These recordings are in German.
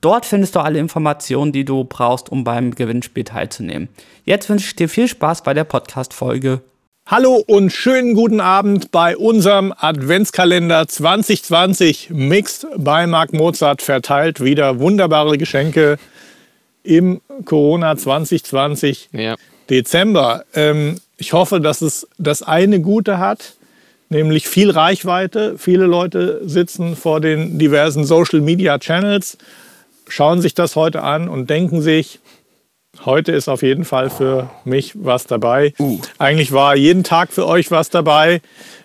Dort findest du alle Informationen, die du brauchst, um beim Gewinnspiel teilzunehmen. Jetzt wünsche ich dir viel Spaß bei der Podcast-Folge. Hallo und schönen guten Abend bei unserem Adventskalender 2020 Mixed bei Marc Mozart verteilt. Wieder wunderbare Geschenke im Corona 2020 ja. Dezember. Ähm, ich hoffe, dass es das eine Gute hat, nämlich viel Reichweite. Viele Leute sitzen vor den diversen Social Media Channels schauen sich das heute an und denken sich, heute ist auf jeden Fall für mich was dabei. Uh. Eigentlich war jeden Tag für euch was dabei.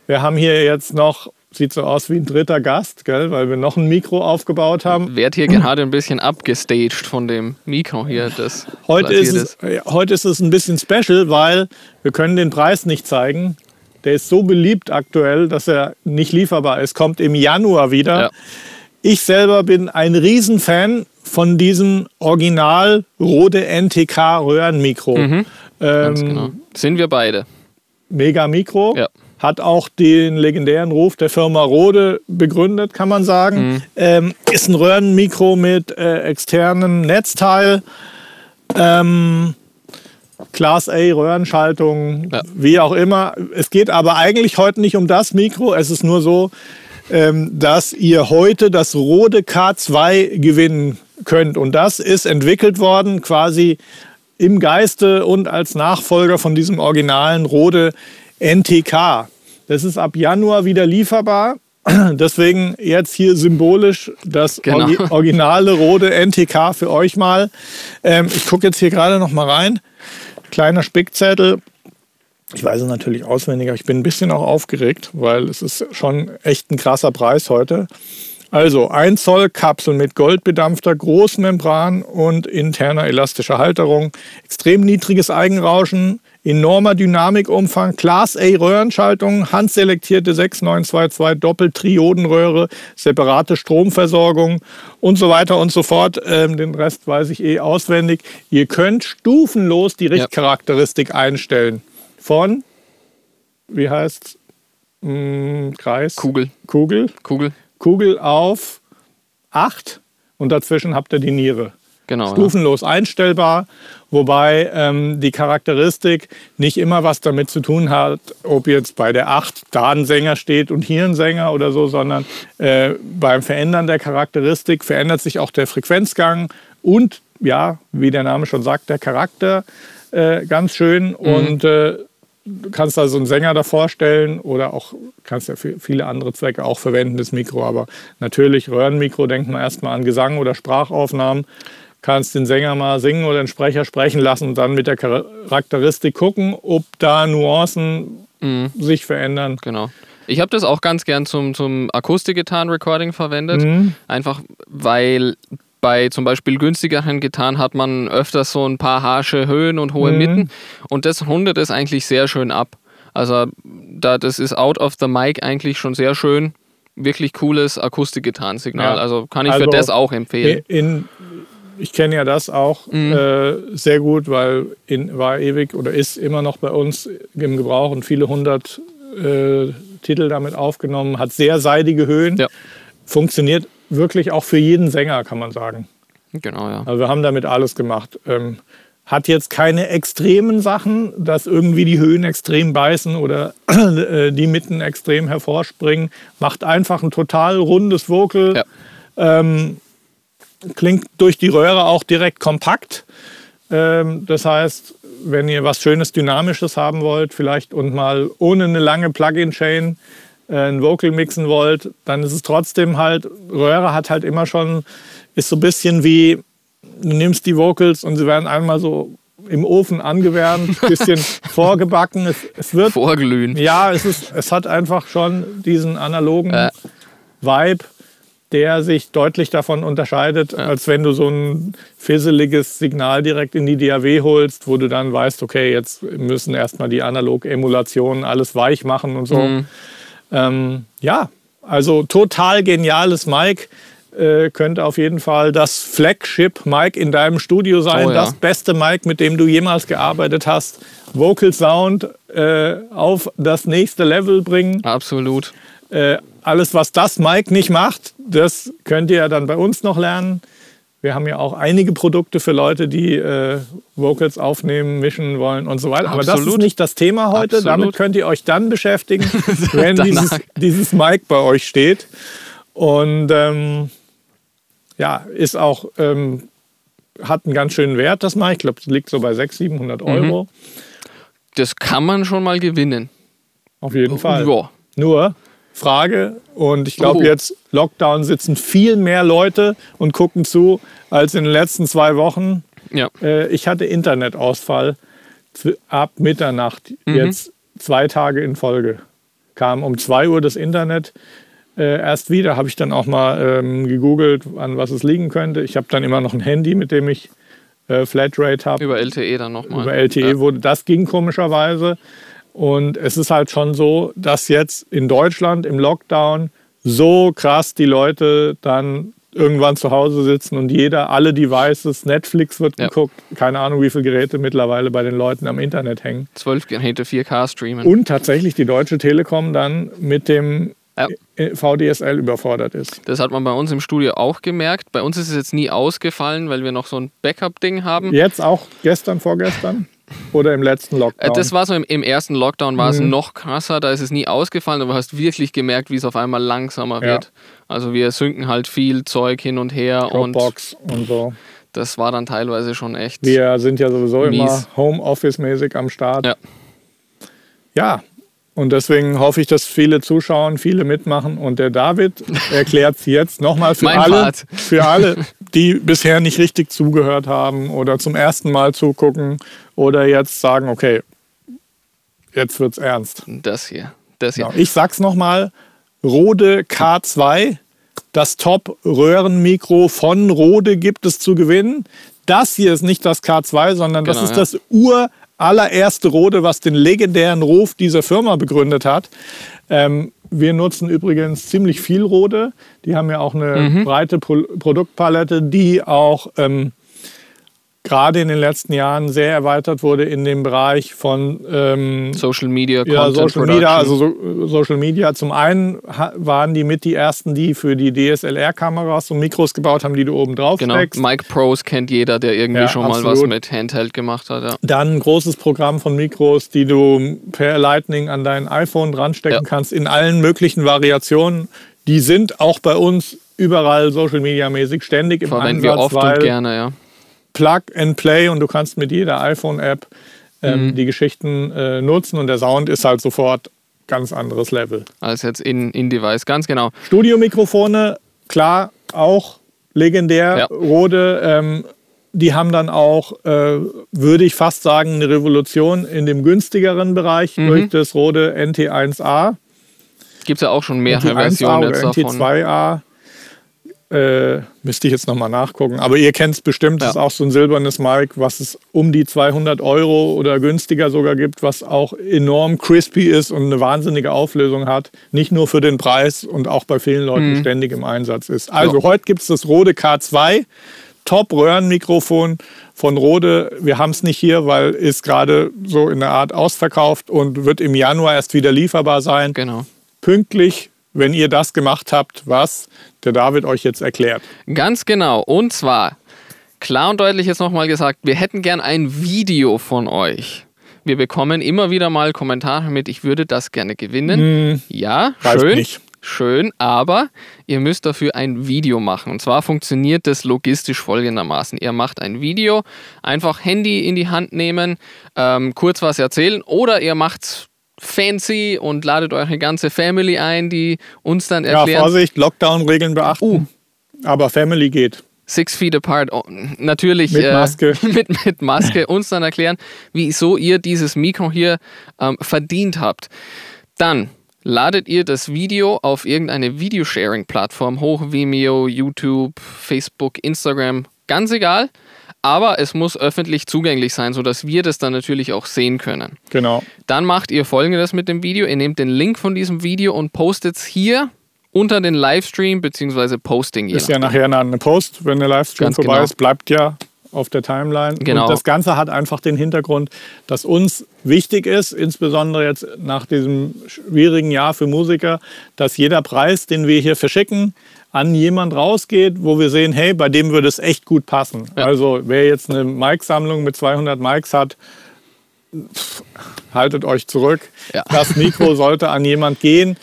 Wir haben hier jetzt noch sieht so aus wie ein dritter Gast, gell? weil wir noch ein Mikro aufgebaut haben. Werd hier gerade ein bisschen abgestaged von dem Mikro hier. Das heute, ist es, heute ist es ein bisschen special, weil wir können den Preis nicht zeigen. Der ist so beliebt aktuell, dass er nicht lieferbar ist. Kommt im Januar wieder. Ja. Ich selber bin ein Riesenfan von diesem Original Rode NTK Röhrenmikro. Mhm, ähm, genau. Sind wir beide. Mega Mikro. Ja. Hat auch den legendären Ruf der Firma Rode begründet, kann man sagen. Mhm. Ähm, ist ein Röhrenmikro mit äh, externem Netzteil. Ähm, Class A, Röhrenschaltung, ja. wie auch immer. Es geht aber eigentlich heute nicht um das Mikro. Es ist nur so, dass ihr heute das Rode K2 gewinnen könnt. Und das ist entwickelt worden quasi im Geiste und als Nachfolger von diesem originalen Rode NTK. Das ist ab Januar wieder lieferbar. Deswegen jetzt hier symbolisch das genau. originale Rode NTK für euch mal. Ähm, ich gucke jetzt hier gerade noch mal rein. Kleiner Spickzettel. Ich weiß es natürlich auswendig, aber ich bin ein bisschen auch aufgeregt, weil es ist schon echt ein krasser Preis heute. Also 1 Zoll Kapsel mit goldbedampfter Großmembran und interner elastischer Halterung, extrem niedriges Eigenrauschen, enormer Dynamikumfang, Class A Röhrenschaltung, handselektierte 6922 Doppeltriodenröhre, separate Stromversorgung und so weiter und so fort. Ähm, den Rest weiß ich eh auswendig. Ihr könnt stufenlos die Richtcharakteristik ja. einstellen. Von, wie heißt hm, Kreis? Kugel. Kugel. Kugel. Kugel auf 8 und dazwischen habt ihr die Niere. Genau, Stufenlos ja. einstellbar, wobei ähm, die Charakteristik nicht immer was damit zu tun hat, ob jetzt bei der 8 da ein Sänger steht und hier ein Sänger oder so, sondern äh, beim Verändern der Charakteristik verändert sich auch der Frequenzgang und ja, wie der Name schon sagt, der Charakter äh, ganz schön. Mhm. Und äh, du kannst also einen Sänger davor stellen oder auch kannst ja für viele andere Zwecke auch verwenden, das Mikro. Aber natürlich Röhrenmikro, denkt man erstmal an Gesang oder Sprachaufnahmen. Kannst den Sänger mal singen oder den Sprecher sprechen lassen und dann mit der Charakteristik gucken, ob da Nuancen mhm. sich verändern. Genau. Ich habe das auch ganz gern zum, zum Akustik-Gitarren-Recording verwendet. Mhm. Einfach weil bei zum Beispiel günstigeren Gitarren hat man öfters so ein paar harsche Höhen und hohe mhm. Mitten und das rundet es eigentlich sehr schön ab. Also da, das ist out of the mic eigentlich schon sehr schön. Wirklich cooles Akustik-Gitarrensignal. Ja. Also kann ich also für das auch empfehlen. In, ich kenne ja das auch mhm. äh, sehr gut, weil in, war ewig oder ist immer noch bei uns im Gebrauch und viele hundert äh, Titel damit aufgenommen, hat sehr seidige Höhen, ja. funktioniert wirklich auch für jeden Sänger, kann man sagen. Genau, ja. Also wir haben damit alles gemacht. Ähm, hat jetzt keine extremen Sachen, dass irgendwie die Höhen extrem beißen oder äh, die Mitten extrem hervorspringen. Macht einfach ein total rundes Vocal. Ja. Ähm, klingt durch die Röhre auch direkt kompakt. Ähm, das heißt, wenn ihr was Schönes, Dynamisches haben wollt, vielleicht und mal ohne eine lange Plugin-Chain ein Vocal mixen wollt, dann ist es trotzdem halt, Röhre hat halt immer schon, ist so ein bisschen wie, du nimmst die Vocals und sie werden einmal so im Ofen angewärmt, ein bisschen vorgebacken. Es, es, wird. Vorglühen. Ja, es, ist, es hat einfach schon diesen analogen äh. Vibe, der sich deutlich davon unterscheidet, ja. als wenn du so ein fisseliges Signal direkt in die DAW holst, wo du dann weißt, okay, jetzt müssen erstmal die Analog-Emulationen alles weich machen und so. Mhm. Ähm, ja, also total geniales Mic. Äh, könnte auf jeden Fall das Flagship-Mic in deinem Studio sein. Oh, ja. Das beste Mic, mit dem du jemals gearbeitet hast. Vocal Sound äh, auf das nächste Level bringen. Absolut. Äh, alles, was das Mike nicht macht, das könnt ihr ja dann bei uns noch lernen. Wir haben ja auch einige Produkte für Leute, die äh, Vocals aufnehmen, mischen wollen und so weiter. Absolut. Aber das ist nicht das Thema heute. Absolut. Damit könnt ihr euch dann beschäftigen, wenn dieses, dieses Mic bei euch steht. Und ähm, ja, ist auch, ähm, hat einen ganz schönen Wert, das Mic. Ich glaube, es liegt so bei 600, 700 Euro. Mhm. Das kann man schon mal gewinnen. Auf jeden Fall. Ja. Nur, Frage. Und ich glaube, oh. jetzt Lockdown sitzen viel mehr Leute und gucken zu als in den letzten zwei Wochen. Ja. Äh, ich hatte Internetausfall ab Mitternacht, mhm. jetzt zwei Tage in Folge. Kam um 2 Uhr das Internet äh, erst wieder, habe ich dann auch mal ähm, gegoogelt, an was es liegen könnte. Ich habe dann immer noch ein Handy, mit dem ich äh, Flatrate habe. Über LTE dann nochmal. Über LTE ja. wurde das ging komischerweise. Und es ist halt schon so, dass jetzt in Deutschland im Lockdown so krass die Leute dann irgendwann zu Hause sitzen und jeder, alle Devices, Netflix wird ja. geguckt, keine Ahnung, wie viele Geräte mittlerweile bei den Leuten am Internet hängen. 12 Geräte 4K streamen. Und tatsächlich die Deutsche Telekom dann mit dem ja. VDSL überfordert ist. Das hat man bei uns im Studio auch gemerkt. Bei uns ist es jetzt nie ausgefallen, weil wir noch so ein Backup-Ding haben. Jetzt auch gestern, vorgestern? Oder im letzten Lockdown? Äh, das war so im, im ersten Lockdown war mhm. es noch krasser, da ist es nie ausgefallen, aber du hast wirklich gemerkt, wie es auf einmal langsamer ja. wird. Also wir synken halt viel Zeug hin und her Dropbox und, und so. Das war dann teilweise schon echt. Wir sind ja sowieso mies. immer Homeoffice-mäßig am Start. Ja. Ja, und deswegen hoffe ich, dass viele zuschauen, viele mitmachen. Und der David erklärt es jetzt nochmal für alle, für alle, die bisher nicht richtig zugehört haben oder zum ersten Mal zugucken oder jetzt sagen, okay, jetzt wird's ernst. Das hier. Das hier. Genau. Ich sag's nochmal: Rode K2, das Top-Röhrenmikro von Rode gibt es zu gewinnen. Das hier ist nicht das K2, sondern genau, das ist ja. das Ur- allererste Rode, was den legendären Ruf dieser Firma begründet hat. Ähm, wir nutzen übrigens ziemlich viel Rode. Die haben ja auch eine mhm. breite Pro Produktpalette, die auch ähm, gerade in den letzten Jahren sehr erweitert wurde in dem Bereich von ähm, Social Media, ja, Content Social Media, also so, Social Media. Zum einen waren die mit die ersten, die für die DSLR-Kameras so Mikros gebaut haben, die du oben drauf genau. steckst. Mic Pros kennt jeder, der irgendwie ja, schon absolut. mal was mit Handheld gemacht hat. Ja. Dann ein großes Programm von Mikros, die du per Lightning an dein iPhone dranstecken ja. kannst, in allen möglichen Variationen. Die sind auch bei uns überall Social Media mäßig ständig im Verwenden Einsatz. wir oft und gerne, ja. Plug and Play und du kannst mit jeder iPhone-App ähm, mhm. die Geschichten äh, nutzen und der Sound ist halt sofort ganz anderes Level. Als jetzt in, in Device, ganz genau. Studiomikrofone, klar, auch legendär. Ja. Rode, ähm, die haben dann auch, äh, würde ich fast sagen, eine Revolution in dem günstigeren Bereich mhm. durch das Rode NT1A. Gibt es ja auch schon mehrere Versionen jetzt davon. NT2A. Äh, müsste ich jetzt nochmal nachgucken. Aber ihr kennt es bestimmt, ja. das ist auch so ein silbernes Mic, was es um die 200 Euro oder günstiger sogar gibt, was auch enorm crispy ist und eine wahnsinnige Auflösung hat. Nicht nur für den Preis und auch bei vielen Leuten mhm. ständig im Einsatz ist. Also ja. heute gibt es das Rode K2. Top-Röhrenmikrofon von Rode. Wir haben es nicht hier, weil es gerade so in der Art ausverkauft und wird im Januar erst wieder lieferbar sein. Genau. Pünktlich wenn ihr das gemacht habt, was der David euch jetzt erklärt. Ganz genau. Und zwar, klar und deutlich jetzt nochmal gesagt, wir hätten gern ein Video von euch. Wir bekommen immer wieder mal Kommentare mit, ich würde das gerne gewinnen. Hm, ja, schön. Nicht. Schön, aber ihr müsst dafür ein Video machen. Und zwar funktioniert das logistisch folgendermaßen. Ihr macht ein Video, einfach Handy in die Hand nehmen, ähm, kurz was erzählen oder ihr macht fancy und ladet eure ganze Family ein, die uns dann erklären. Ja, Vorsicht, Lockdown-Regeln beachten. Uh. Aber Family geht. Six Feet Apart, oh, natürlich mit Maske, äh, mit, mit Maske uns dann erklären, wieso ihr dieses Mikro hier ähm, verdient habt. Dann ladet ihr das Video auf irgendeine Videosharing-Plattform hoch, Vimeo, YouTube, Facebook, Instagram, ganz egal. Aber es muss öffentlich zugänglich sein, sodass wir das dann natürlich auch sehen können. Genau. Dann macht ihr folgendes mit dem Video. Ihr nehmt den Link von diesem Video und postet es hier unter den Livestream bzw. Posting. Ist ja nachher eine Post, wenn der Livestream Ganz vorbei genau. ist, bleibt ja auf der Timeline. Genau. Und das Ganze hat einfach den Hintergrund, dass uns wichtig ist, insbesondere jetzt nach diesem schwierigen Jahr für Musiker, dass jeder Preis, den wir hier verschicken, an jemand rausgeht, wo wir sehen, hey, bei dem würde es echt gut passen. Ja. Also wer jetzt eine Mic-Sammlung mit 200 Mics hat, pff, haltet euch zurück. Ja. Das Mikro sollte an jemand gehen,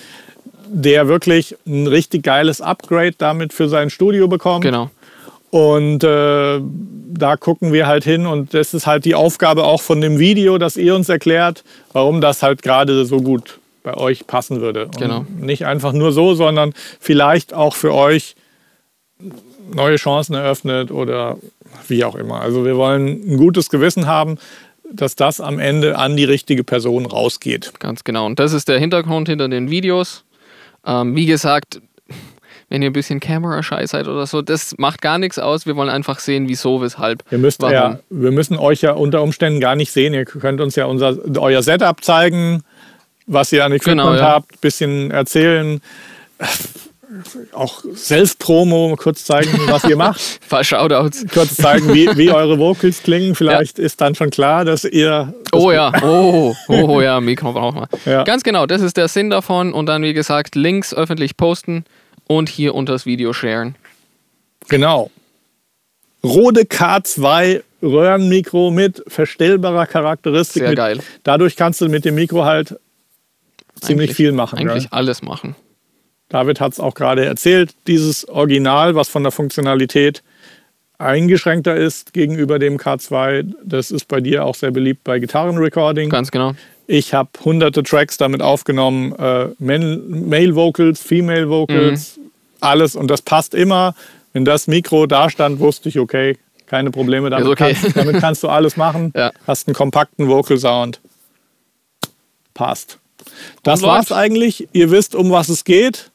der wirklich ein richtig geiles Upgrade damit für sein Studio bekommt. Genau. Und äh, da gucken wir halt hin und das ist halt die Aufgabe auch von dem Video, dass ihr uns erklärt, warum das halt gerade so gut bei euch passen würde. Und genau. nicht einfach nur so, sondern vielleicht auch für euch neue Chancen eröffnet oder wie auch immer. Also wir wollen ein gutes Gewissen haben, dass das am Ende an die richtige Person rausgeht. Ganz genau. Und das ist der Hintergrund hinter den Videos. Ähm, wie gesagt, wenn ihr ein bisschen Camera-Shy seid oder so, das macht gar nichts aus. Wir wollen einfach sehen, wieso, weshalb. Wir, müsst ja, wir müssen euch ja unter Umständen gar nicht sehen. Ihr könnt uns ja unser, euer Setup zeigen, was ihr an Equipment genau, ja. habt, ein bisschen erzählen. Auch Self-Promo, kurz zeigen, was ihr macht. Ein paar Shoutouts. Kurz zeigen, wie, wie eure Vocals klingen. Vielleicht ja. ist dann schon klar, dass ihr. oh ja, oh, oh ja, Mikro brauchen wir. Ja. Ganz genau, das ist der Sinn davon. Und dann, wie gesagt, Links öffentlich posten und hier unter das Video sharen. Genau. Rode K2 Röhrenmikro mit verstellbarer Charakteristik. Sehr mit, geil. Dadurch kannst du mit dem Mikro halt ziemlich viel machen. Eigentlich ja. alles machen. David hat es auch gerade erzählt. Dieses Original, was von der Funktionalität eingeschränkter ist gegenüber dem K2, das ist bei dir auch sehr beliebt bei Gitarrenrecording. Ganz genau. Ich habe hunderte Tracks damit aufgenommen, äh, Male Vocals, Female Vocals, mhm. alles. Und das passt immer. Wenn das Mikro da stand, wusste ich, okay, keine Probleme. Damit, okay. kannst, damit kannst du alles machen. Ja. Hast einen kompakten Vocal Sound. Passt. Das war's eigentlich. Ihr wisst, um was es geht.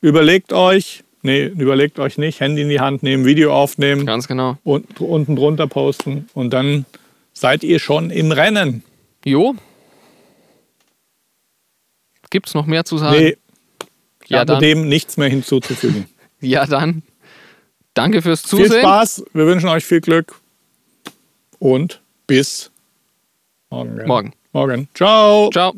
Überlegt euch, nee, überlegt euch nicht, Handy in die Hand nehmen, Video aufnehmen. Ganz genau. Und unten drunter posten. Und dann seid ihr schon im Rennen. Jo, Gibt es noch mehr zu sagen? Nee, ja, habe dem nichts mehr hinzuzufügen. ja, dann danke fürs Zusehen. Viel Spaß, wir wünschen euch viel Glück und bis morgen. Morgen. Morgen. Ciao. Ciao.